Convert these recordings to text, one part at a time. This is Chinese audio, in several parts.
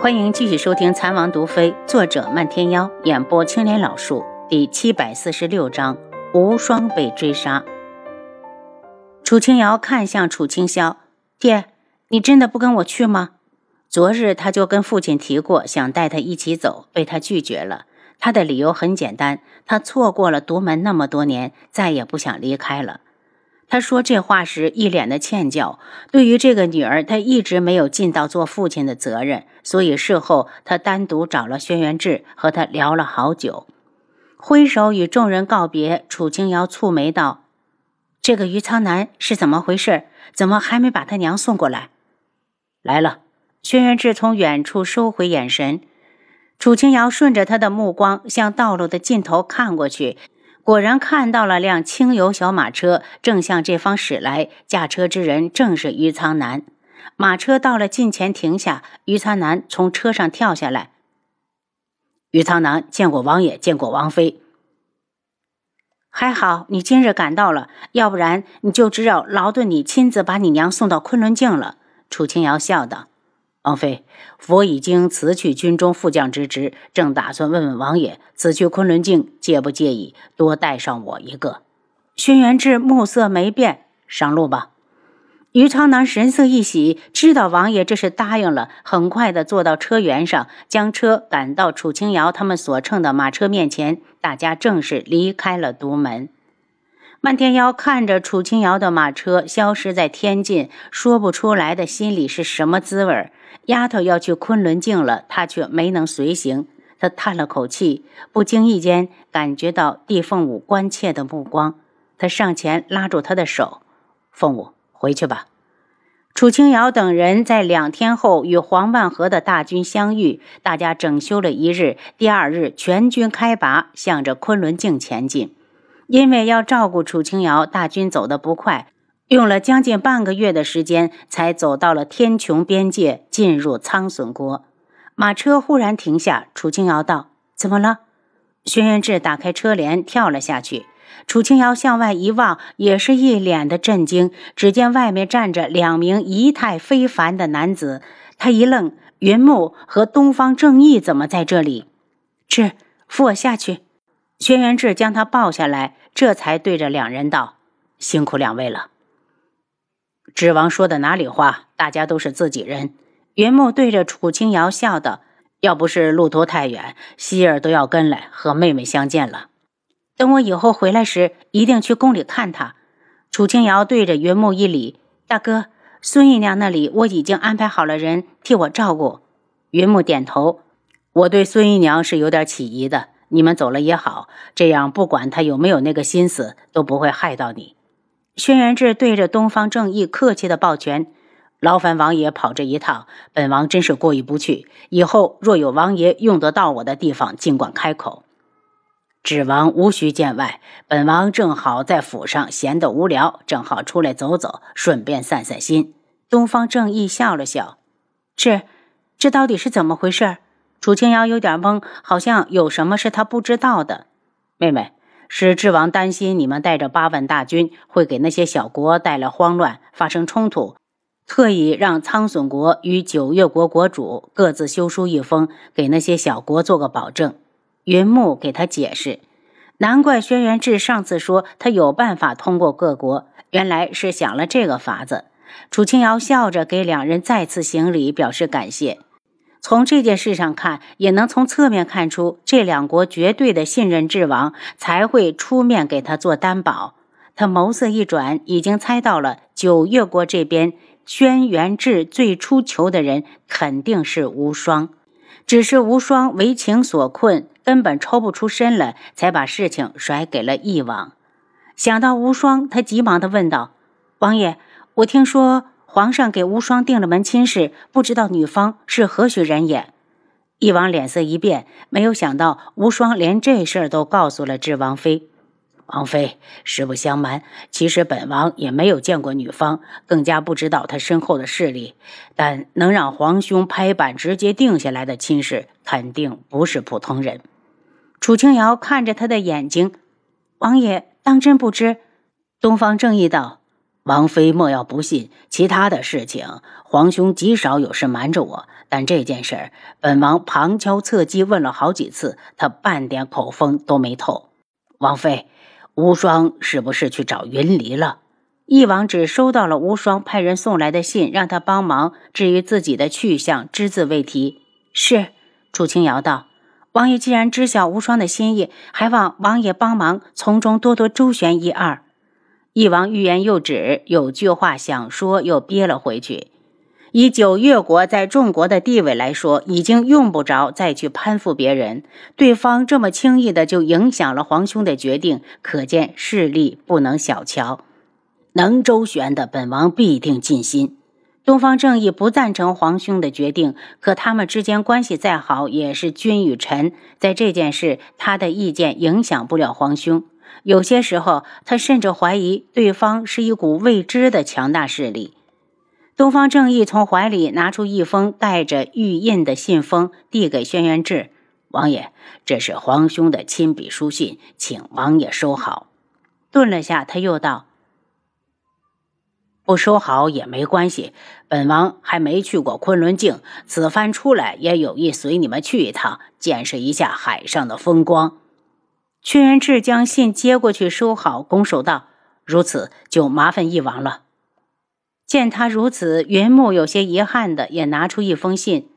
欢迎继续收听《残王毒妃》，作者漫天妖，演播青莲老树，第七百四十六章：无双被追杀。楚清瑶看向楚清霄：“爹，你真的不跟我去吗？”昨日他就跟父亲提过，想带他一起走，被他拒绝了。他的理由很简单，他错过了独门那么多年，再也不想离开了。他说这话时一脸的歉疚。对于这个女儿，他一直没有尽到做父亲的责任，所以事后他单独找了轩辕志和他聊了好久，挥手与众人告别。楚清瑶蹙眉道：“这个余苍南是怎么回事？怎么还没把他娘送过来？”来了。轩辕志从远处收回眼神，楚清瑶顺着他的目光向道路的尽头看过去。果然看到了辆轻油小马车，正向这方驶来。驾车之人正是于苍南。马车到了近前停下，于苍南从车上跳下来。于苍南见过王爷，见过王妃。还好你今日赶到了，要不然你就只有劳顿你亲自把你娘送到昆仑镜了。楚清瑶笑道。王妃，佛已经辞去军中副将之职，正打算问问王爷，此去昆仑镜介不介意多带上我一个？轩辕志目色没变，上路吧。于苍南神色一喜，知道王爷这是答应了，很快的坐到车辕上，将车赶到楚清瑶他们所乘的马车面前，大家正式离开了独门。漫天妖看着楚清瑶的马车消失在天际，说不出来的心里是什么滋味。丫头要去昆仑镜了，他却没能随行。他叹了口气，不经意间感觉到帝凤舞关切的目光。他上前拉住他的手：“凤舞，回去吧。”楚清瑶等人在两天后与黄万和的大军相遇，大家整修了一日。第二日，全军开拔，向着昆仑镜前进。因为要照顾楚清瑶，大军走得不快。用了将近半个月的时间，才走到了天穹边界，进入苍隼国。马车忽然停下，楚清瑶道：“怎么了？”轩辕志打开车帘，跳了下去。楚清瑶向外一望，也是一脸的震惊。只见外面站着两名仪态非凡的男子，他一愣：云木和东方正义怎么在这里？志，扶我下去。轩辕志将他抱下来，这才对着两人道：“辛苦两位了。”智王说的哪里话？大家都是自己人。云木对着楚清瑶笑道：“要不是路途太远，希儿都要跟来和妹妹相见了。等我以后回来时，一定去宫里看她。”楚清瑶对着云木一礼：“大哥，孙姨娘那里我已经安排好了人替我照顾。”云木点头：“我对孙姨娘是有点起疑的。你们走了也好，这样不管他有没有那个心思，都不会害到你。”轩辕志对着东方正义客气的抱拳：“劳烦王爷跑这一趟，本王真是过意不去。以后若有王爷用得到我的地方，尽管开口。指王无需见外，本王正好在府上闲得无聊，正好出来走走，顺便散散心。”东方正义笑了笑：“这，这到底是怎么回事？”楚清瑶有点懵，好像有什么是他不知道的。妹妹。是智王担心你们带着八万大军会给那些小国带来慌乱，发生冲突，特意让苍隼国与九月国国主各自修书一封，给那些小国做个保证。云木给他解释，难怪轩辕志上次说他有办法通过各国，原来是想了这个法子。楚清瑶笑着给两人再次行礼，表示感谢。从这件事上看，也能从侧面看出这两国绝对的信任智王，才会出面给他做担保。他眸色一转，已经猜到了九月国这边轩辕志最初求的人肯定是无双，只是无双为情所困，根本抽不出身来，才把事情甩给了翼王。想到无双，他急忙地问道：“王爷，我听说……”皇上给无双定了门亲事，不知道女方是何许人也。翼王脸色一变，没有想到无双连这事儿都告诉了智王妃。王妃，实不相瞒，其实本王也没有见过女方，更加不知道她身后的势力。但能让皇兄拍板直接定下来的亲事，肯定不是普通人。楚清瑶看着他的眼睛，王爷当真不知？东方正义道。王妃莫要不信，其他的事情，皇兄极少有事瞒着我。但这件事，本王旁敲侧击问了好几次，他半点口风都没透。王妃，无双是不是去找云离了？翼王只收到了无双派人送来的信，让他帮忙。至于自己的去向，只字未提。是，楚清瑶道：“王爷既然知晓无双的心意，还望王爷帮忙从中多多周旋一二。”翼王欲言又止，有句话想说，又憋了回去。以九月国在众国的地位来说，已经用不着再去攀附别人。对方这么轻易的就影响了皇兄的决定，可见势力不能小瞧。能周旋的，本王必定尽心。东方正义不赞成皇兄的决定，可他们之间关系再好，也是君与臣。在这件事，他的意见影响不了皇兄。有些时候，他甚至怀疑对方是一股未知的强大势力。东方正义从怀里拿出一封带着玉印的信封，递给轩辕志王爷：“这是皇兄的亲笔书信，请王爷收好。”顿了下，他又道：“不收好也没关系，本王还没去过昆仑镜，此番出来也有意随你们去一趟，见识一下海上的风光。”屈原志将信接过去，收好，拱手道：“如此就麻烦翼王了。”见他如此，云木有些遗憾的也拿出一封信：“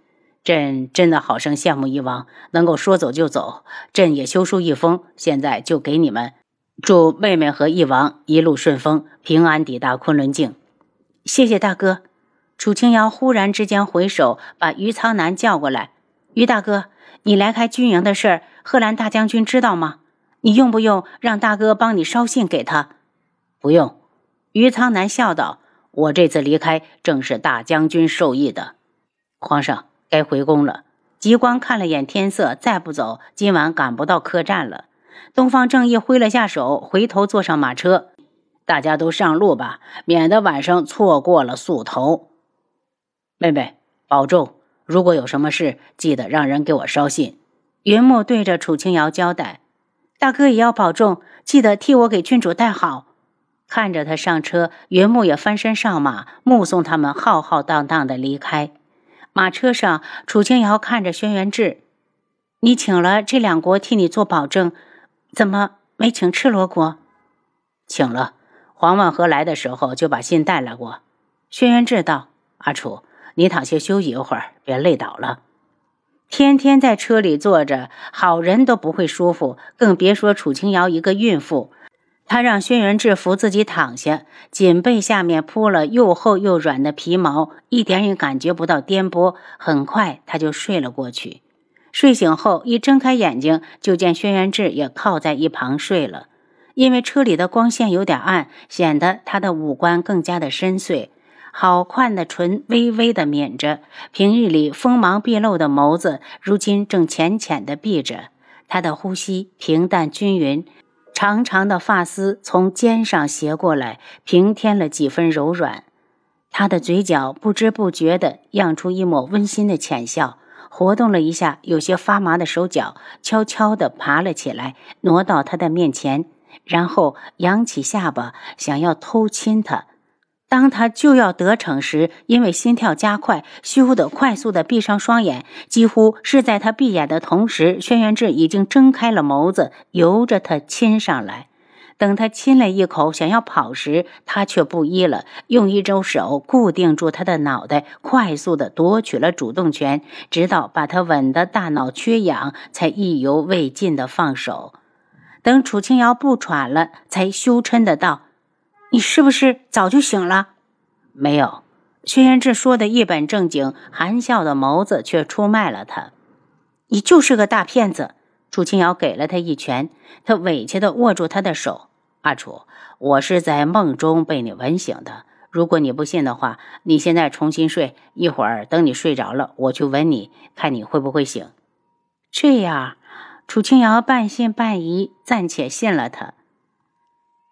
朕真的好生羡慕翼王，能够说走就走。朕也修书一封，现在就给你们。祝妹妹和翼王一路顺风，平安抵达昆仑镜。”谢谢大哥。楚清瑶忽然之间回首，把于苍南叫过来：“于大哥，你来开军营的事儿，贺兰大将军知道吗？”你用不用让大哥帮你捎信给他？不用。于苍南笑道：“我这次离开正是大将军授意的。皇上该回宫了。”极光看了眼天色，再不走，今晚赶不到客栈了。东方正义挥了下手，回头坐上马车：“大家都上路吧，免得晚上错过了宿头。妹妹保重，如果有什么事，记得让人给我捎信。”云木对着楚清瑶交代。大哥也要保重，记得替我给郡主带好。看着他上车，云木也翻身上马，目送他们浩浩荡荡的离开。马车上，楚清瑶看着轩辕志：“你请了这两国替你做保证，怎么没请赤罗国？”“请了，黄万和来的时候就把信带来过。”轩辕志道：“阿楚，你躺下休息一会儿，别累倒了。”天天在车里坐着，好人都不会舒服，更别说楚清瑶一个孕妇。他让轩辕志扶自己躺下，颈背下面铺了又厚又软的皮毛，一点也感觉不到颠簸。很快他就睡了过去。睡醒后一睁开眼睛，就见轩辕志也靠在一旁睡了。因为车里的光线有点暗，显得他的五官更加的深邃。好宽的唇微微的抿着，平日里锋芒毕露的眸子，如今正浅浅的闭着。他的呼吸平淡均匀，长长的发丝从肩上斜过来，平添了几分柔软。他的嘴角不知不觉地漾出一抹温馨的浅笑，活动了一下有些发麻的手脚，悄悄地爬了起来，挪到他的面前，然后扬起下巴，想要偷亲他。当他就要得逞时，因为心跳加快，咻的快速的闭上双眼。几乎是在他闭眼的同时，轩辕志已经睁开了眸子，由着他亲上来。等他亲了一口，想要跑时，他却不依了，用一只手固定住他的脑袋，快速的夺取了主动权，直到把他吻得大脑缺氧，才意犹未尽的放手。等楚清瑶不喘了，才羞嗔的道。你是不是早就醒了？没有，轩辕志说的一本正经，含笑的眸子却出卖了他。你就是个大骗子！楚清瑶给了他一拳，他委屈的握住他的手。阿楚，我是在梦中被你吻醒的。如果你不信的话，你现在重新睡一会儿，等你睡着了，我去吻你，看你会不会醒。这样，楚清瑶半信半疑，暂且信了他。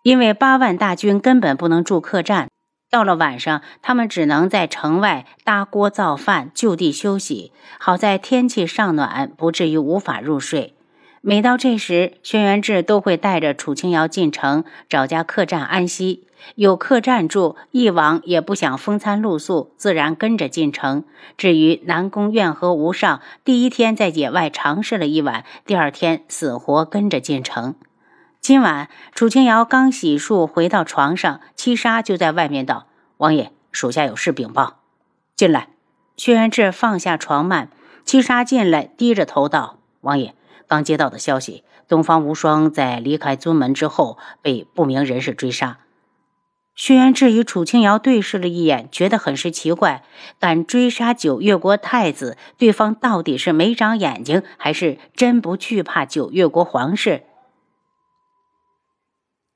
因为八万大军根本不能住客栈，到了晚上，他们只能在城外搭锅造饭，就地休息。好在天气尚暖，不至于无法入睡。每到这时，轩辕志都会带着楚清瑶进城找家客栈安息。有客栈住，一往也不想风餐露宿，自然跟着进城。至于南宫苑和吴尚，第一天在野外尝试了一晚，第二天死活跟着进城。今晚楚清瑶刚洗漱回到床上，七杀就在外面道：“王爷，属下有事禀报。”进来。薛元志放下床幔，七杀进来，低着头道：“王爷，刚接到的消息，东方无双在离开尊门之后被不明人士追杀。”轩辕志与楚清瑶对视了一眼，觉得很是奇怪。敢追杀九月国太子，对方到底是没长眼睛，还是真不惧怕九月国皇室？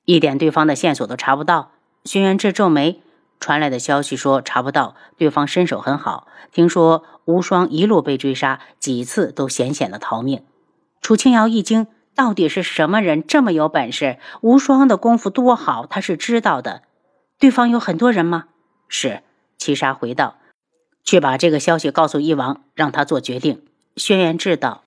一点对方的线索都查不到。轩辕志皱眉，传来的消息说查不到。对方身手很好，听说无双一路被追杀，几次都险险的逃命。楚清瑶一惊，到底是什么人这么有本事？无双的功夫多好，他是知道的。对方有很多人吗？是。七杀回道：“去把这个消息告诉翼王，让他做决定。”轩辕志道。